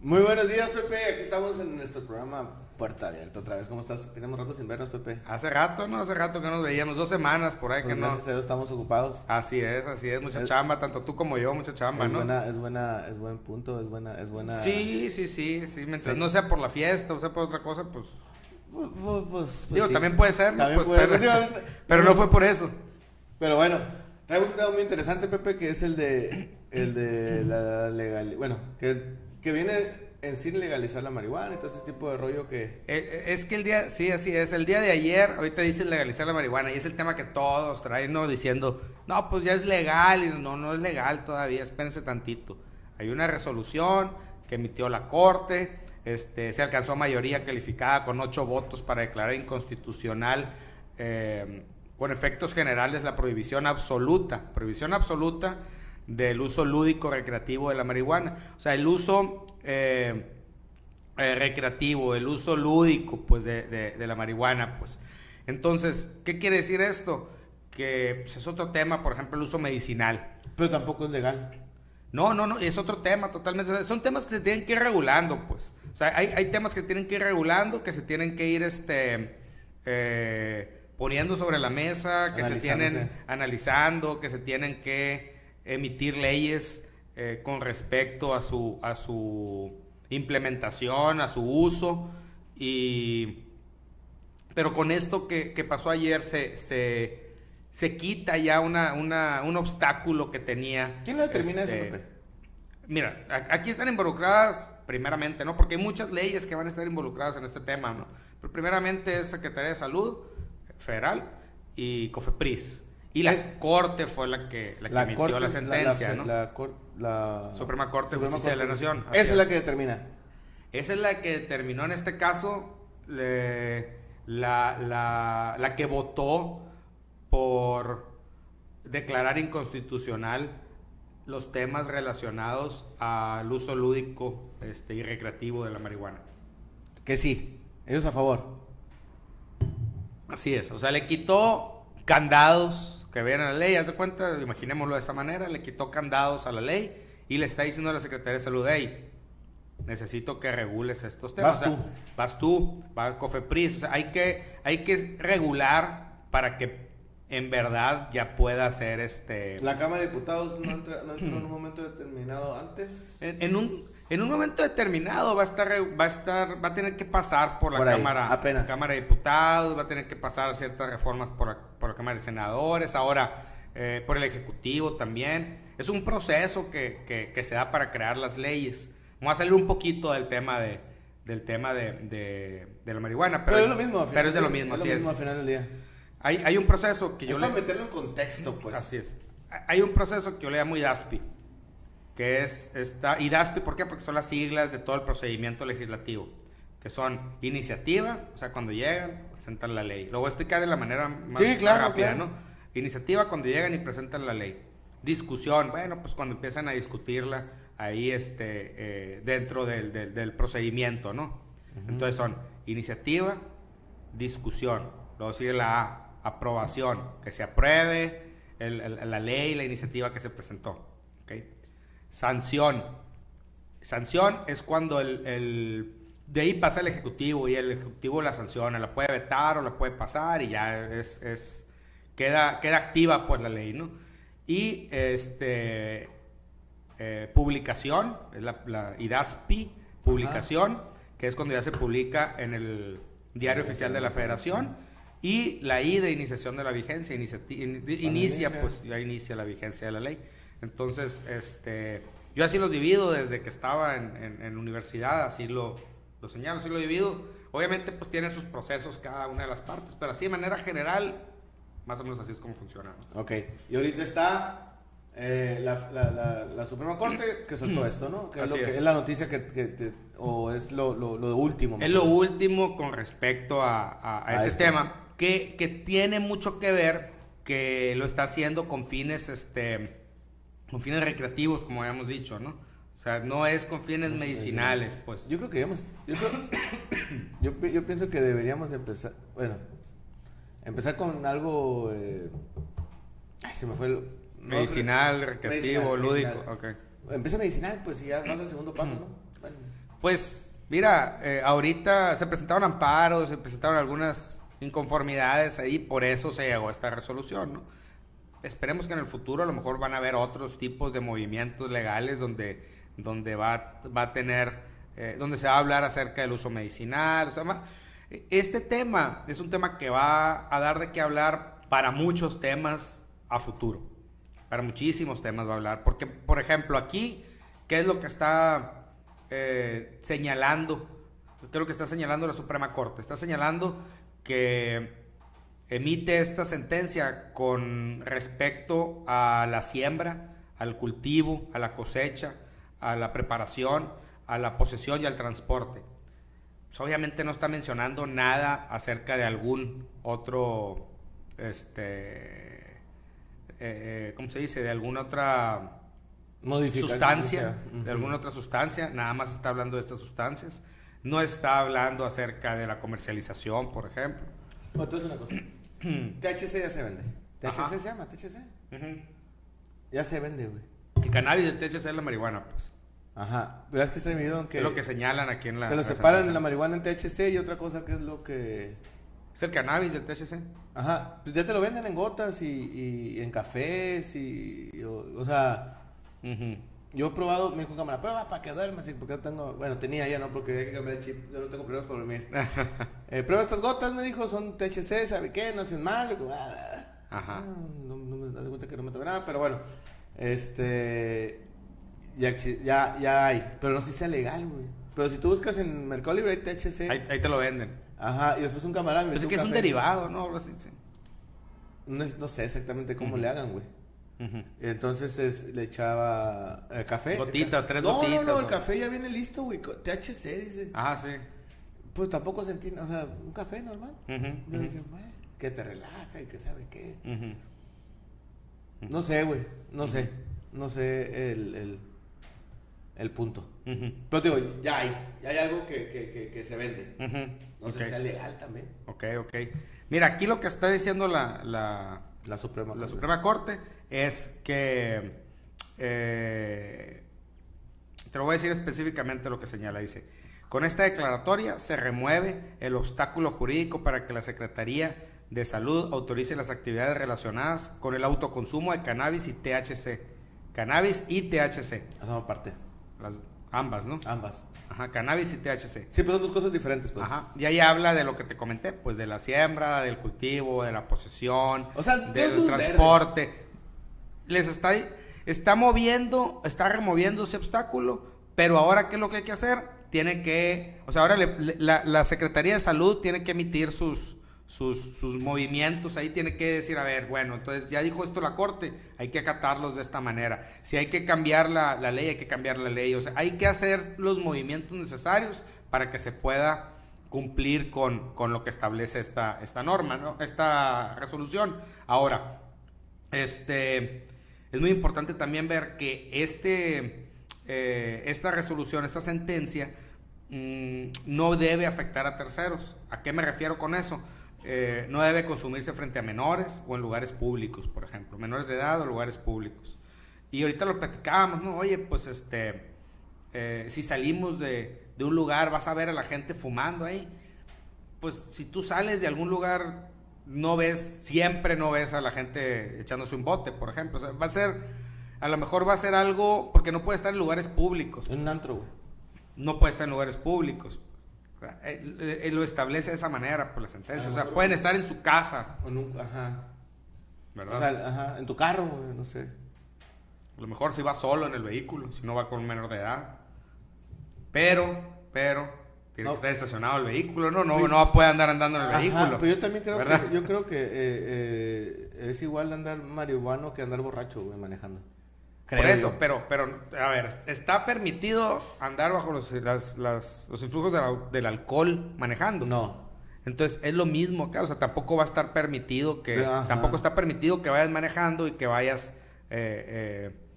Muy buenos días, Pepe. Aquí estamos en nuestro programa Puerta Abierta otra vez. ¿Cómo estás? Tenemos rato sin vernos, Pepe. Hace rato, ¿no? Hace rato que nos veíamos, dos semanas por ahí Pues que no. gracias a Dios estamos ocupados. Así es, así es, mucha Es- chamba, tanto tú como yo, mucha chamba, es ¿no? buena, es buena, es buen punto, es buena, es buena. Sí, sí, sí, sí, mientras Sí. no sea por la fiesta o sea por otra cosa, pues... Pues, pues, pues, digo, sí. también puede ser, ¿no? También Pues, puede- pero, pero no fue por eso. Pero bueno, traemos un tema muy interesante, Pepe, que es el de, el de la legal, bueno, que, viene en sí legalizar la marihuana y todo ese tipo de rollo que, Eh, eh, Es que el día, sí, así es, el día de ayer, ahorita dicen legalizar la marihuana y es el tema que todos traen, ¿no? Diciendo, no, pues ya es legal y no, no es legal todavía, espérense tantito. Hay una resolución que emitió la Corte, este, se alcanzó mayoría calificada con ocho votos para declarar inconstitucional eh, con efectos generales la prohibición absoluta, prohibición absoluta del uso lúdico recreativo de la marihuana. O sea, el uso... eh, eh, recreativo, el uso lúdico pues de, de- de la marihuana pues. Entonces, ¿qué quiere decir esto? Que pues, es otro tema, por ejemplo, el uso medicinal. pero tampoco es legal. No, no, no, es otro tema totalmente. Son temas que se tienen que ir regulando, pues. O sea, hay, hay temas que tienen que ir regulando, que se tienen que ir este, eh, poniendo sobre la mesa, que se tienen analizando, que se tienen que emitir leyes eh, con respecto a su, a su implementación, a su uso. Y, pero con esto que, que pasó ayer se, se, se quita ya una, una- un obstáculo que tenía. ¿Quién lo determina este, eso, Pepe? Mira, aquí están involucradas primeramente, ¿no? Porque hay muchas leyes que van a estar involucradas en este tema, ¿no? Pero primeramente es Secretaría de Salud Federal y COFEPRIS. Y la Es- Corte fue la que, la que emitió la sentencia, la, ¿no? la cor- la- Suprema Corte de Justicia de la. Nación, Esa es la que determina. Esa es la que determinó en este caso le- la, la- la que votó por declarar inconstitucional los temas relacionados al uso lúdico este, y recreativo de la marihuana. Que sí, ellos a favor. Así es, o sea, le quitó candados que vean a la ley, haz de cuenta, imaginémoslo de esa manera, le quitó candados a la ley y le está diciendo a la Secretaría de Salud, hey, necesito que regules estos temas. Vas O sea, tú. Vas tú, va Cofepris, o sea, hay que, hay que regular para que en verdad ya pueda ser este... La Cámara de Diputados no, entra- no entró en un momento determinado antes. En, en un, en un momento determinado va a estar va a estar va a tener que pasar por la Por ahí, cámara apenas. cámara de diputados va a tener que pasar ciertas reformas por, la- por la cámara de senadores ahora eh, por el ejecutivo también es un proceso que, que- que se da para crear las leyes vamos a salir un poquito del tema de del tema de, de- de la marihuana Pero, pero, es lo mismo. al final pero es de lo mismo es así lo es mismo al final del día. hay, hay un proceso que yo es le- para meterlo en contexto, pues. Así es. Hay un proceso que yo le llamo IDASPI, que es esta IDASPI, ¿por qué? Porque son las siglas de todo el procedimiento legislativo, que son iniciativa, o sea, cuando llegan, presentan la ley. Lo voy a explicar de la manera más, Sí, más claro, rápida, claro. ¿no? Iniciativa cuando llegan y presentan la ley. Discusión, bueno, pues cuando empiezan a discutirla ahí este, eh, dentro del, del- del procedimiento, ¿no? Entonces son iniciativa, discusión. Luego sigue la A, aprobación, que se apruebe el- el- la ley, la iniciativa que se presentó. ¿ok? Sanción. Sanción es cuando el, el- de ahí pasa el Ejecutivo y el Ejecutivo la sanciona, la puede vetar o la puede pasar y ya es, es- queda, queda activa pues la ley, ¿no? Y este eh, publicación, es la, la IDASPI, publicación, que es cuando ya se publica en el Diario Oficial de la Federación, y la I de iniciación de la vigencia, in- inicia. pues ya inicia la vigencia de la ley. Entonces, este, yo así los divido desde que estaba en, en- en universidad, así lo, lo señalo, así lo divido. Obviamente, pues tiene sus procesos cada una de las partes, pero así de manera general, más o menos así es como funciona. Ok. Y ahorita está eh, la, la, la, la Suprema Corte que soltó esto, ¿no? Que es, lo Así que, es. es la noticia que, que te- o es lo, lo, lo último. Es lo último con respecto a, a- a A este esto. tema, que, que tiene mucho que ver, que lo está haciendo con fines, este, con fines recreativos, como habíamos dicho, ¿no? O sea, no es con fines medicinales, pues. Yo creo que digamos, yo, creo- yo, pi- yo pienso que deberíamos empezar, bueno, empezar con algo, eh, ay, se me fue el... no, Medicinal, recreativo, medicinal, lúdico, medicinal. ok. Empieza medicinal, pues y ya vas al segundo paso, ¿no? Bueno, Pues, mira, eh, ahorita se presentaron amparos, se presentaron algunas inconformidades ahí, por eso se llegó a esta resolución, ¿no? Esperemos que en el futuro a lo mejor van a haber otros tipos de movimientos legales donde, donde va, va a tener, eh, donde se va a hablar acerca del uso medicinal. O sea, este tema es un tema que va a dar de qué hablar para muchos temas a futuro. Para muchísimos temas va a hablar. Porque, por ejemplo, aquí, ¿qué es lo que está eh, señalando? ¿Qué es lo que está señalando la Suprema Corte? Está señalando que emite esta sentencia con respecto a la siembra, al cultivo, a la cosecha, a la preparación, a la posesión y al transporte. Pues, obviamente no está mencionando nada acerca de algún otro, este, eh, eh, ¿cómo se dice? De alguna otra sustancia, de alguna otra sustancia, nada más está hablando de estas sustancias. No está hablando acerca de la comercialización, por ejemplo. entonces una cosa. THC ya se vende. THC se llama, THC. Ya se vende, güey. El cannabis de THC es la marihuana, pues. Ajá. Pero es que está dividido en que. Es lo que señalan aquí en la. Te lo separan la marihuana en THC y otra cosa que es lo que. Es el cannabis del THC. Ajá. Pues ya te lo venden en gotas y, y en cafés y. o, sea. Yo he probado, me dijo cámara, prueba para que duermas, porque yo tengo, bueno, tenía ya, ¿no? Porque hay que cambiar el chip, yo no tengo problemas para dormir. eh, prueba estas gotas, me dijo, son THC, ¿sabe qué? No hacen mal. Ah, Ajá. No, no, me das cuenta que no me toca nada, pero bueno, este, ya, ya, ya hay, pero no sé si sea legal, güey. Pero si tú buscas en Mercado Libre hay THC. Ahí, ahí te lo venden. Ajá, y después un camarada me Es que es un derivado, ¿no? Algo así, sí. no, no, sé exactamente cómo le hagan, güey. Entonces le echaba el café. Gotitas, tres gotitas. No, no, el café ya viene listo, güey. THC, dice. Ah, sí. Pues tampoco sentí, o sea, un café normal. Yo dije, güey, que te relaja y que sabe qué. No sé, güey, no sé. No sé el, el, el punto. Pero digo, ya hay, ya hay algo que, que, que, se vende. No sé si sea legal también. Ok, ok. Mira, aquí lo que está diciendo la, la, la Suprema, la Suprema Corte es que, eh, te lo voy a decir específicamente lo que señala, dice, con esta declaratoria se remueve el obstáculo jurídico para que la Secretaría de Salud autorice las actividades relacionadas con el autoconsumo de cannabis y THC. Cannabis y THC. aparte. Las, ambas, ¿no? Ambas. Ajá, cannabis y THC. Sí, pues son dos cosas diferentes, pues. Ajá. Y ahí habla de lo que te comenté, pues de la siembra, del cultivo, de la posesión, o sea, del transporte les está, está moviendo, está removiendo ese obstáculo, pero ahora, ¿qué es lo que hay que hacer? Tiene que, o sea, ahora la, Secretaría de Salud tiene que emitir sus, sus, movimientos, ahí tiene que decir, a ver, bueno, entonces ya dijo esto la Corte, hay que acatarlos de esta manera. Si hay que cambiar la, ley, hay que cambiar la ley. O sea, hay que hacer los movimientos necesarios para que se pueda cumplir con, con lo que establece esta, esta norma, ¿no? esta resolución. Ahora, este es muy importante también ver que este, eh, esta resolución, esta sentencia, mm, no debe afectar a terceros. ¿A qué me refiero con eso? Eh, no debe consumirse frente a menores o en lugares públicos, por ejemplo, menores de edad o lugares públicos. Y ahorita lo platicábamos, ¿no? Oye, pues este, eh, si salimos de, de un lugar, vas a ver a la gente fumando ahí. Pues si tú sales de algún lugar no ves, siempre no ves a la gente echándose un bote, por ejemplo. O sea, va a ser, a lo mejor va a ser algo, porque no puede estar en lugares públicos. En un antro, No puede estar en lugares públicos. Él, lo establece de esa manera por la sentencia. O sea, pueden estar en su casa. ajá. ¿Verdad? O sea, ajá, en tu carro, no sé. A lo mejor si va solo en el vehículo, si no va con un menor de edad. Pero, pero, tiene que estar estacionado el vehículo, ¿no? No, no puede andar andando en el vehículo. Pero yo también creo que, yo creo que eh, eh, es igual andar marihuano que andar borracho, güey, manejando. Por eso, pero, pero, a ver, está permitido andar bajo los, las, las, los influjos del alcohol manejando. No. Entonces es lo mismo acá, o sea, tampoco va a estar permitido que, tampoco está permitido que vayas manejando y que vayas eh, eh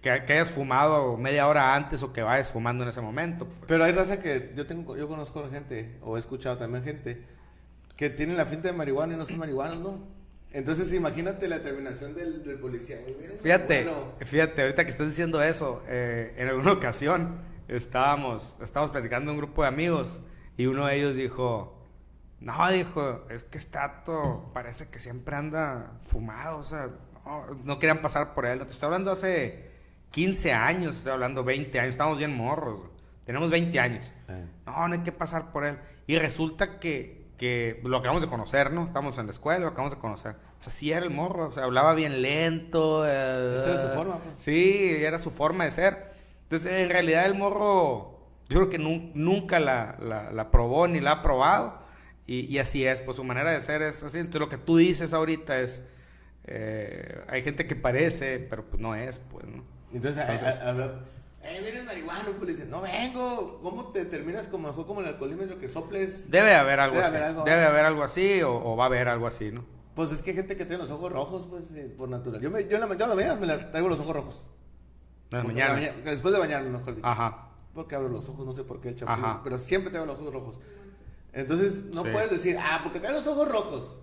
que, hayas fumado media hora antes o que vayas fumando en ese momento. Pues. Pero hay raza que yo tengo, yo conozco gente, o he escuchado también gente, que tienen la finta de marihuana y no son marihuanos, ¿no? Entonces imagínate la determinación del, del policía. fíjate, fíjate, ahorita que estás diciendo eso, eh, en alguna ocasión estábamos, estábamos platicando un grupo de amigos y uno de ellos dijo, no, dijo, es que todo parece que siempre anda fumado, o sea, no, querían pasar por él. Te estoy hablando hace 15 años, estoy hablando 20 años, estamos bien morros, tenemos 20 años. Eh. No, no hay que pasar por él. Y resulta que, que lo acabamos de conocer, ¿no? Estamos en la escuela, lo acabamos de conocer. O sea, sí era el morro, o sea, hablaba bien lento. Eh, Esa era su forma. Pues. Sí, era su forma de ser. Entonces, en realidad el morro, yo creo que nunca la, la, probó ni la ha probado. Y, así es, pues su manera de ser es así. Entonces, lo que tú dices ahorita es, eh, hay gente que parece, pero pues no es, pues, ¿no? Entonces, eh, vienes marihuano, pues le dices, no vengo. ¿Cómo te terminas como mejor como el alcoholímetro que soples? Debe haber algo así. Debe haber algo así o, va a haber algo así, ¿no? Pues es que hay gente que tiene los ojos rojos, pues, eh, por natural. Yo, me, yo, la, yo la me la traigo los ojos rojos. Las mañanas. después de bañarme, mejor dicho. Ajá. Porque abro los ojos, no sé por qué el champú. Pero siempre tengo los ojos rojos. Entonces, no puedes decir, ah, porque tengo los ojos rojos.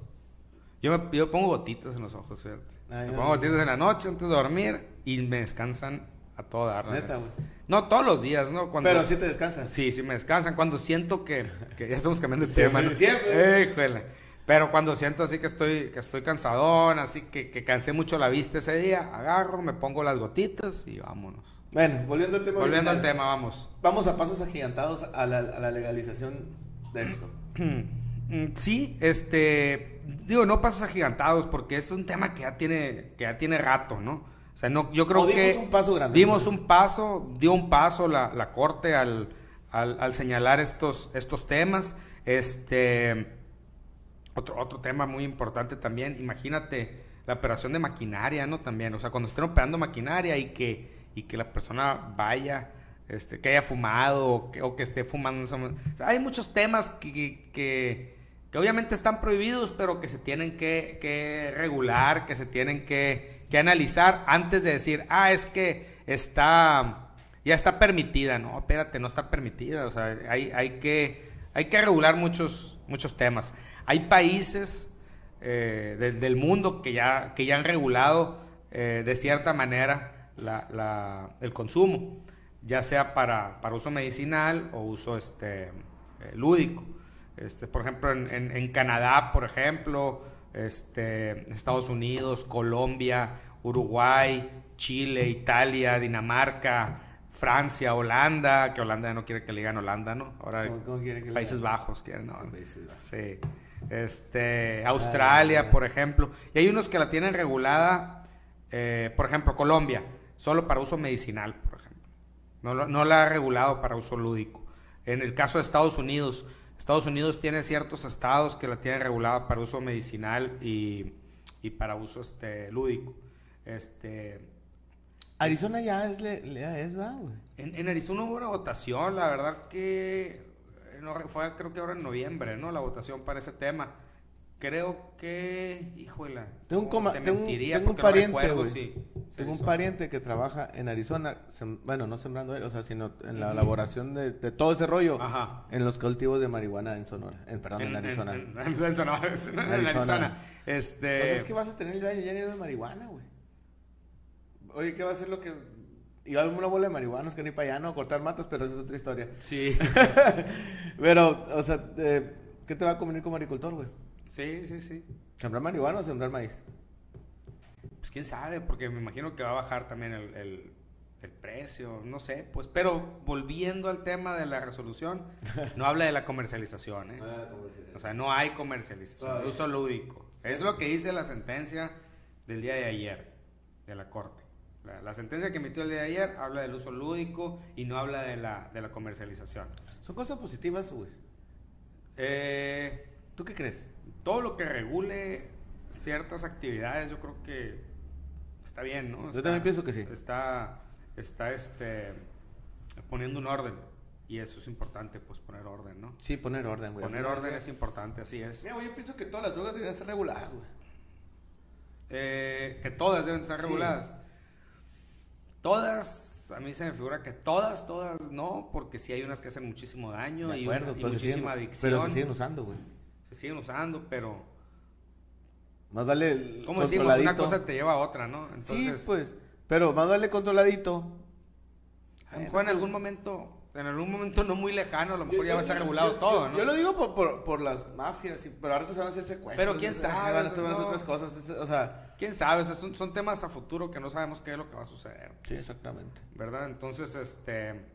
Yo me yo pongo gotitas en los ojos, ¿cierto? me pongo gotitas en la noche antes de dormir y me descansan a todo dar. Neta, güey. No todos los días, ¿no? Cuando, Pero sí te descansan. Sí, sí me descansan. Cuando siento que, que ya estamos cambiando de tema. Sí, siempre. Pero cuando siento así que estoy, que estoy cansadón, así que, que cansé mucho la vista ese día, agarro, me pongo las gotitas y vámonos. Bueno, volviendo al tema. Volviendo al tema, vamos. Vamos a pasos agigantados a la, a la legalización de esto. Mm, sí, este, digo, no pasos agigantados porque es un tema que ya tiene, que ya tiene rato, ¿no? O sea, no, yo creo que... Dimos un paso grande. Dimos un paso, dio un paso la, la Corte al, al, al, señalar estos, estos temas. Este, otro, otro tema muy importante también, imagínate la operación de maquinaria, ¿no? También, o sea, cuando estén operando maquinaria y que, y que la persona vaya, este, que haya fumado o que, o que esté fumando. hay muchos temas que, que, que, obviamente están prohibidos, pero que se tienen que, regular, que se tienen que que analizar antes de decir, ah, es que está, ya está permitida. No, espérate, no está permitida. O sea, hay, hay, que, hay que regular muchos, muchos temas. Hay países eh, del mundo que ya, que ya han regulado eh, de cierta manera la, el consumo, ya sea para, para uso medicinal o uso este, eh, lúdico. Este, por ejemplo, en, en, en Canadá, por ejemplo, este, Estados Unidos, Colombia, Uruguay, Chile, Italia, Dinamarca, Francia, Holanda, que Holanda no quiere que le digan Holanda, ¿no? Ahora Países Bajos quieren, ¿no? Sí. Este, Australia, por ejemplo. Y hay unos que la tienen regulada, eh, por ejemplo, Colombia, solo para uso medicinal, por ejemplo. No, no la ha regulado para uso lúdico. En el caso de Estados Unidos, Estados Unidos tiene ciertos estados que la tienen regulada para uso medicinal y, para uso este, lúdico. Este, Arizona ya es, le, es va, güey. En, Arizona hubo una votación, la verdad que no, fue creo que ahora en noviembre, ¿no? La votación para ese tema. Creo que, híjole. Tengo un, tengo, tengo un pariente, güey. tengo un pariente que trabaja en Arizona, bueno, no sembrando él, o sea, sino en la elaboración de, todo ese rollo en los cultivos de marihuana en Sonora, en, perdón, en, Arizona. En, Sonora, en, Arizona. Este... Pues es que vas a tener el baño lleno de marihuana, güey. Oye, ¿qué va a ser lo que y alguna bola de marihuanos que ni para allá, no, cortar matas, pero esa es otra historia. Sí. pero, o sea, ¿qué te va a convenir como agricultor, güey? Sí, sí, sí. ¿Sembrar marihuana o sembrar maíz? Pues quién sabe, porque me imagino que va a bajar también el, precio, no sé, pues, pero volviendo al tema de la resolución, no habla de la comercialización, ¿eh? O sea, no hay comercialización, uso lúdico. Es lo que dice la sentencia del día de ayer de la Corte. La, sentencia que emitió el día de ayer habla del uso lúdico y no habla de la, de la comercialización. ¿Son cosas positivas, güey? Eh, ¿Tú qué crees? todo lo que regule ciertas actividades, yo creo que está bien, ¿no? yo también pienso que sí. Está, está este, poniendo un orden. Y eso es importante, pues poner orden, ¿no? Sí, poner orden, güey. Poner orden es importante, así es. Mira, yo pienso que todas las drogas deberían ser reguladas, güey. Eh, que todas deben estar reguladas. Todas, a mí se me figura que todas, todas no, porque sí hay unas que hacen muchísimo daño y, muchísima adicción. Pero se siguen usando, güey se siguen usando, pero... Más vale Como decimos, una cosa te lleva a otra, ¿no? Entonces... Sí, pues, pero más vale controladito. A lo mejor en algún momento en algún momento no muy lejano, a lo mejor ya va a estar regulado todo, ¿no? Yo lo digo por, por, por las mafias, pero ahora se van a hacer secuestros. Pero quién sabe. Van a hacer otras cosas, o sea... Quién sabe, son, son, temas a futuro que no sabemos qué es lo que va a suceder. sí, exactamente. ¿Verdad? Entonces, este...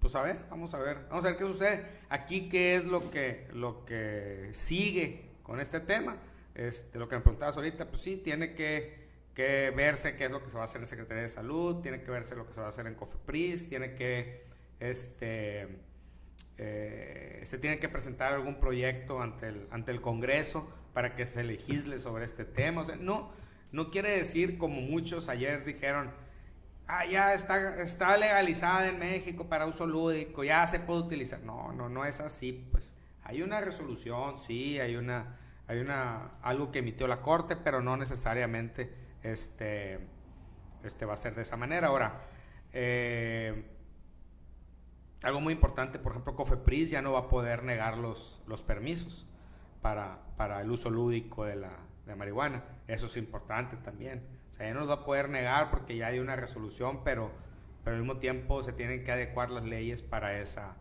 Pues a ver, vamos a ver, vamos a ver qué sucede. Aquí, ¿qué es lo que, lo que sigue con este tema? Este, lo que me preguntabas ahorita, pues sí, tiene que, que verse qué es lo que se va a hacer en Secretaría de Salud, tiene que verse lo que se va a hacer en COFEPRIS, tiene que este, eh, se tiene que presentar algún proyecto ante el, ante el Congreso para que se legisle sobre este tema. no, no quiere decir, como muchos ayer dijeron, ah, ya está, está legalizada en México para uso lúdico, ya se puede utilizar. No, no, no es así. Pues hay una resolución, sí, hay una, hay una, algo que emitió la Corte, pero no necesariamente este, este va a ser de esa manera. Ahora, eh, algo muy importante, por ejemplo, Cofepris ya no va a poder negar los, los permisos para, para el uso lúdico de la de marihuana. Eso es importante también. Sea, ya no los va a poder negar porque ya hay una resolución, pero, pero al mismo tiempo se tienen que adecuar las leyes para esa,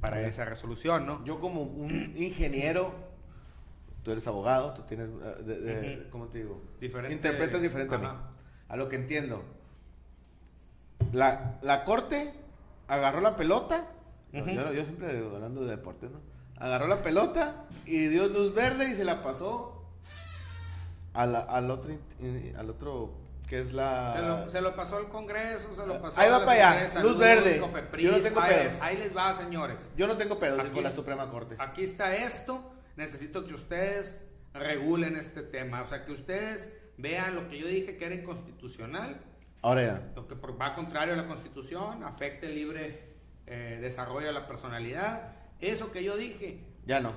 para esa resolución, ¿no? Yo como un ingeniero, tú eres abogado, tú tienes, eh, ¿cómo te digo? Diferente, Interpretas diferente a mí. A lo que entiendo. La, la corte agarró la pelota. yo, siempre hablando de deporte, ¿no? Agarró la pelota y dio luz verde y se la pasó al, al otro, al otro que es la... Se lo, pasó al Congreso, se lo pasó Ahí va para allá, luz verde. Yo no tengo pedos. Ahí, les va, señores. Yo no tengo pedos con la Suprema Corte. Aquí está esto. Necesito que ustedes regulen este tema. O sea, que ustedes vean lo que yo dije que era inconstitucional Ahora ya. Lo que va contrario a la Constitución, afecta el libre eh, desarrollo de la personalidad. Eso que yo dije. Ya no.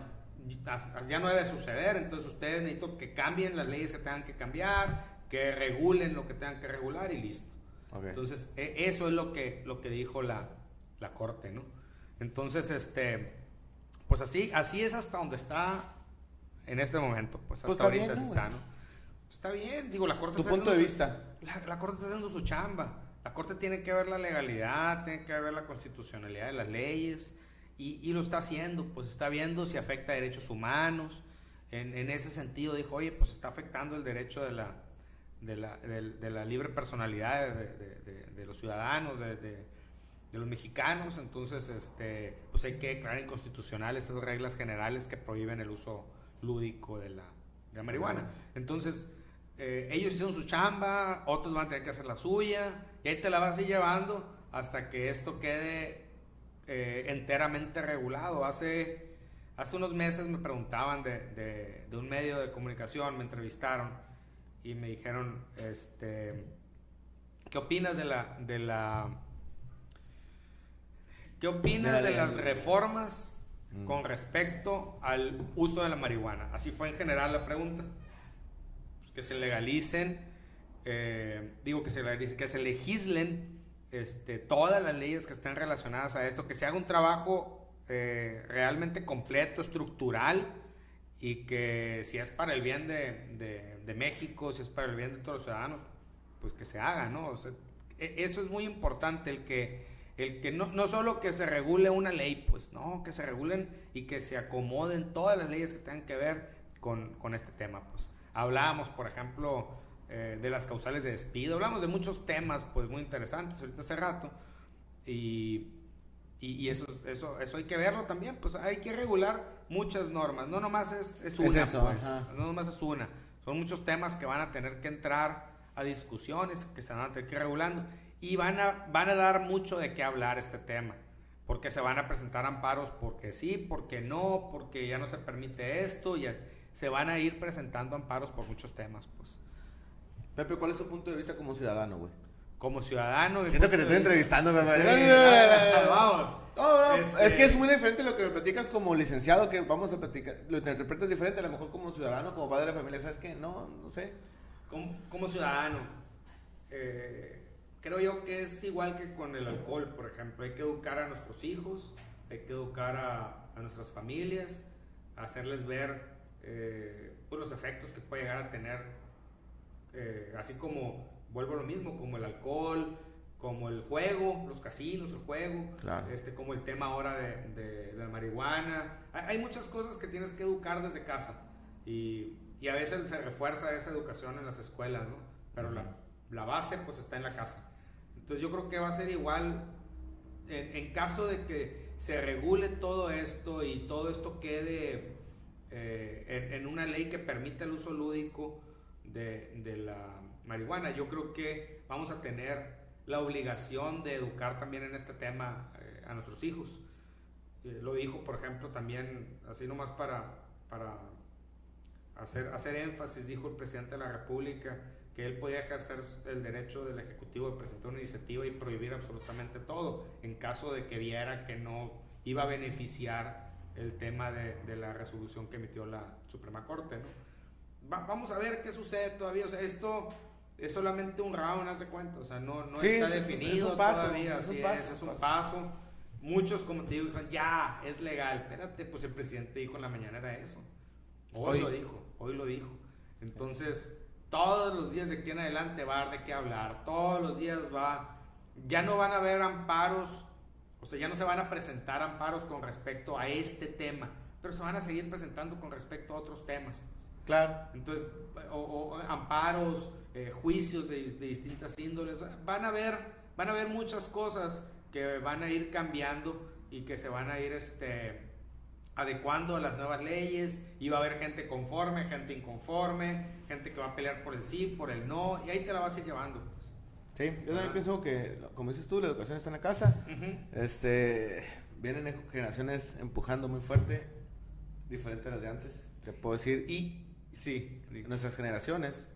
Ya no debe suceder. Entonces ustedes necesitan que cambien las leyes que tengan que cambiar, que regulen lo que tengan que regular y listo. Entonces, e, eso es lo que, lo que dijo la, la Corte, ¿no? Entonces, este, pues así, así es hasta donde está en este momento. Pues, pues hasta ahorita está, ¿no? Está bien, digo, la Corte... Tu punto de vista. La, Corte está haciendo su chamba. La Corte tiene que ver la legalidad, tiene que ver la constitucionalidad de las leyes y, lo está haciendo, pues está viendo si afecta a derechos humanos. En, ese sentido dijo, oye, pues está afectando el derecho de la, de la, libre personalidad de, los ciudadanos, de, los mexicanos. Entonces, este, pues hay que declarar inconstitucionales esas reglas generales que prohíben el uso lúdico de la, marihuana. Entonces, eh, ellos hicieron su chamba, otros van a tener que hacer la suya, y ahí te la vas a ir llevando hasta que esto quede eh, enteramente regulado. Hace, hace unos meses me preguntaban de, de, un medio de comunicación, me entrevistaron y me dijeron, este, ¿qué opinas de la... De la ¿Qué opinas de las reformas mm. con respecto al uso de la marihuana? Así fue en general la pregunta que se legalicen, eh, digo que se, que se legislen este, todas las leyes que estén relacionadas a esto, que se haga un trabajo eh, realmente completo, estructural, y que si es para el bien de, México, si es para el bien de todos los ciudadanos, pues que se haga, ¿no? E, eso es muy importante, el que, el que no, no solo que se regule una ley, pues, no, que se regulen y que se acomoden todas las leyes que tengan que ver con, con este tema, pues. Hablábamos, por ejemplo, eh, de las causales de despido, hablamos de muchos temas pues muy interesantes ahorita hace rato. Y, y, eso, eso, eso hay que verlo también, pues hay que regular muchas normas, no nomás es, es una, pues, no nomás es una, son muchos temas que van a tener que entrar a discusiones, que se van a tener que ir regulando. Y van a, van a dar mucho de qué hablar este tema. Porque se van a presentar amparos porque sí, porque no, porque ya no se permite esto, ya, se van a ir presentando amparos por muchos temas, pues. Pepe, ¿cuál es tu punto de vista como ciudadano, güey? Como ciudadano. Siento que te estoy entrevistando, Pepe. vamos. Es que es muy diferente lo que me platicas como licenciado, que vamos a platicar. Lo interpretas diferente, a lo mejor como ciudadano, como padre de familia, ¿sabes qué? No, no sé. Como, ciudadano, eh, creo yo que es igual que con el alcohol, por ejemplo. Hay que educar a nuestros hijos, hay que educar a, a nuestras familias, hacerles ver eh, pues los efectos que puede llegar a tener, eh, así como, vuelvo a lo mismo, como el alcohol, como el juego, los casinos, el juego, este, como el tema ahora de, de, la marihuana. Hay, muchas cosas que tienes que educar desde casa y, y, a veces se refuerza esa educación en las escuelas, ¿no? Pero la, la, base pues está en la casa. Entonces yo creo que va a ser igual en, en caso de que se regule todo esto y todo esto quede eh, en, una ley que permita el uso lúdico de, la marihuana. Yo creo que vamos a tener la obligación de educar también en este tema eh, a nuestros hijos. Eh, lo dijo, por ejemplo, también, así nomás para, para hacer, hacer énfasis, dijo el presidente de la República, que él podía ejercer el derecho del Ejecutivo de presentar una iniciativa y prohibir absolutamente todo, en caso de que viera que no iba a beneficiar el tema de, de la resolución que emitió la Suprema Corte. Vamos a ver qué sucede todavía. O sea, esto es solamente un round, haz de cuenta, o sea, no, no está definido un paso, todavía, es un paso, es, un paso. Muchos, como te digo, dijeron, ya, es legal. Espérate, pues el presidente dijo en la mañana era eso. Hoy, lo dijo, hoy lo dijo. Entonces, todos los días de aquí en adelante va a haber de qué hablar, todos los días va, ya no van a haber amparos, o sea, ya no se van a presentar amparos con respecto a este tema, pero se van a seguir presentando con respecto a otros temas. Claro. Entonces, o, amparos, eh, juicios de, distintas índoles, van a haber, van a haber muchas cosas que van a ir cambiando y que se van a ir este, adecuando a las nuevas leyes y va a haber gente conforme, gente inconforme, gente que va a pelear por el sí, por el no, y ahí te la vas a ir llevando. Pues. Sí, yo también pienso que, como dices tú, la educación está en la casa. este, vienen generaciones empujando muy fuerte, diferente a las de antes, te puedo decir. Y Sí. Nuestras generaciones,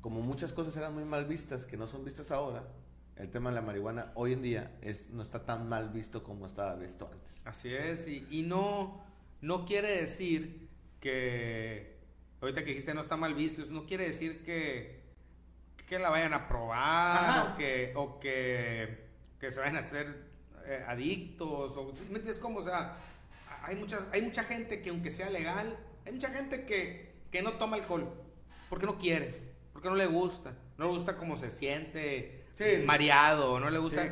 como muchas cosas eran muy mal vistas, que no son vistas ahora, el tema de la marihuana hoy en día es, no está tan mal visto como estaba visto antes. Así es, y, no, no quiere decir que, ahorita que dijiste no está mal visto, no quiere decir que, que la vayan a probar o que, o que, que, se vayan a hacer eh, adictos, o, es como, o sea, hay, muchas, hay mucha gente que aunque sea legal, hay mucha gente que, que no toma alcohol porque no quiere, porque no le gusta, no le gusta cómo se siente mareado, no le gusta.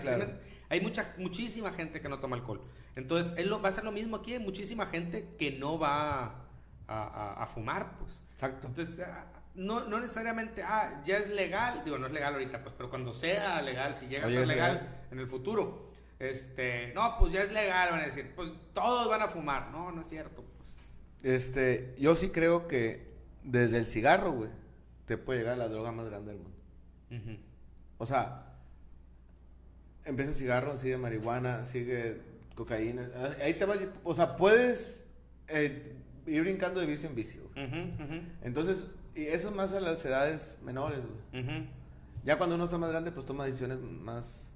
Hay mucha, muchísima gente que no toma alcohol. Entonces, él va a ser lo mismo aquí, hay muchísima gente que no va a, a, fumar, pues. Exacto. Entonces, ah, no, no, necesariamente, ah, ya es legal, digo, no es legal ahorita, pues, pero cuando sea legal, si llega a ser legal, en el futuro, este, no, pues ya es legal, van a decir, pues todos van a fumar. No, no es cierto. Este, yo sí creo que desde el cigarro, güey, te puede llegar la droga más grande del mundo. O sea, empieza el cigarro, sigue marihuana, sigue cocaína. Ahí te va, o sea, puedes eh, ir brincando de vicio en vicio. Entonces, y eso más a las edades menores, güey. Ya cuando uno está más grande, pues toma decisiones más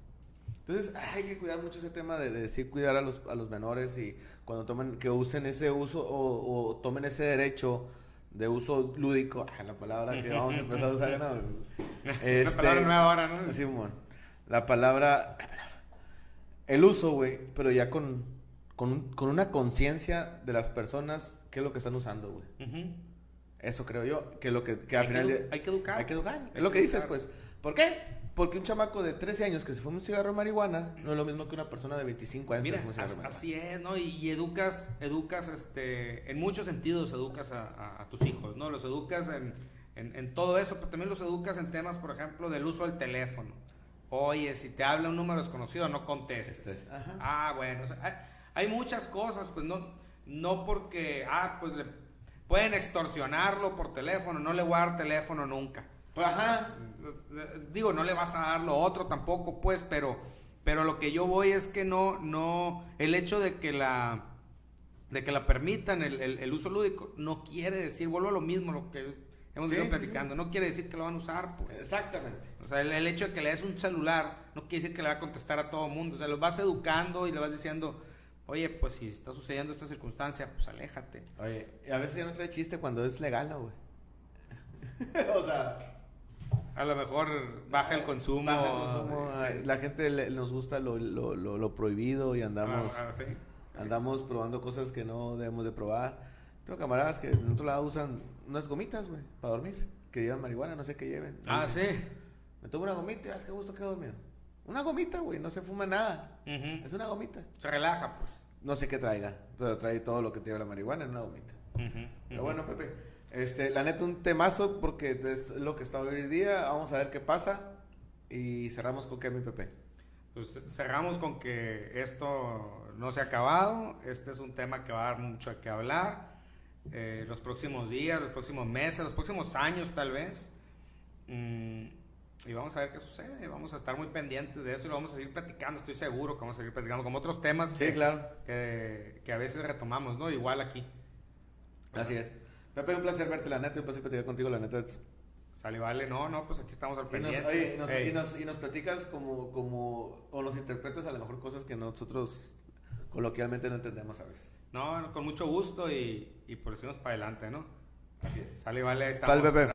entonces hay que cuidar mucho ese tema de, decir cuidar a los, a los menores y cuando tomen, que usen ese uso o, tomen ese derecho de uso lúdico, la palabra que vamos a empezar a usar, ¿no? Este, la palabra nueva ahora, ¿no? Sí, la palabra, el uso, güey, pero ya con, con, con una conciencia de las personas, qué es lo que están usando, güey. Eso creo yo, que lo que, que al final... hay que educar. Hay que educar. es lo que dices, pues. ¿Por qué? Porque un chamaco de 13 años que se fuma un cigarro de marihuana no es lo mismo que una persona de 25 años que se fuma un cigarro de marihuana. Así es, ¿no? Y, educas, educas, este, en muchos sentidos educas a, tus hijos, ¿no? Los educas en, en, todo eso, pero también los educas en temas, por ejemplo, del uso del teléfono. Oye, si te habla un número desconocido, no contestes. Ah, bueno, hay, muchas cosas, pues no, no porque, ah, pues le, pueden extorsionarlo por teléfono, no le voy a dar teléfono nunca. Ajá. Digo, no le vas a dar lo otro tampoco, pues, pero, pero lo que yo voy es que no, no, el hecho de que la, de que la permitan el, uso lúdico, no quiere decir, vuelvo a lo mismo, lo que hemos ido platicando, no quiere decir que lo van a usar, pues. Exactamente. O sea, el, hecho de que le des un celular, no quiere decir que le va a contestar a todo mundo, o sea, lo vas educando y le vas diciendo, oye, pues si está sucediendo esta circunstancia, pues aléjate. Oye, a veces ya no trae chiste cuando es legal, ¿no, güey? o sea... A lo mejor baja el consumo. La gente nos gusta lo, lo, lo, prohibido y andamos, ah, ah, andamos probando cosas que no debemos de probar. Tengo camaradas que en otro lado usan unas gomitas, güey, para dormir. Que llevan marihuana, no sé qué lleven. Ah, sí. Me tomo una gomita y ah, qué gusto que he dormido. Una gomita, güey, no se fuma nada. Es una gomita. Se relaja, pues. No sé qué traiga, pero trae todo lo que tiene la marihuana en una gomita. Pero bueno, Pepe, este, la neta un temazo porque es lo que está hoy día. Vamos a ver qué pasa y cerramos con qué, mi Pepe. Pues cerramos con que esto no se ha acabado. Este es un tema que va a dar mucho a qué hablar. Eh, los próximos días, los próximos meses, los próximos años tal vez. Mm, y vamos a ver qué sucede. Vamos a estar muy pendientes de eso y lo vamos a seguir platicando. Estoy seguro que vamos a seguir platicando como otros temas sí, que, claro. que, que, a veces retomamos, ¿no? Igual aquí. Así es. Pepe, un placer verte, la neta. Un placer platicar contigo, la neta. Sale, vale. No, no, pues aquí estamos al pendiente. Y nos, y nos, y nos, platicas como, como, o nos interpretas a lo mejor cosas que nosotros coloquialmente no entendemos a veces. No, con mucho gusto y, y por decirnos para adelante, ¿no? Así es. Sale, vale. Estamos. Sale, Pepe.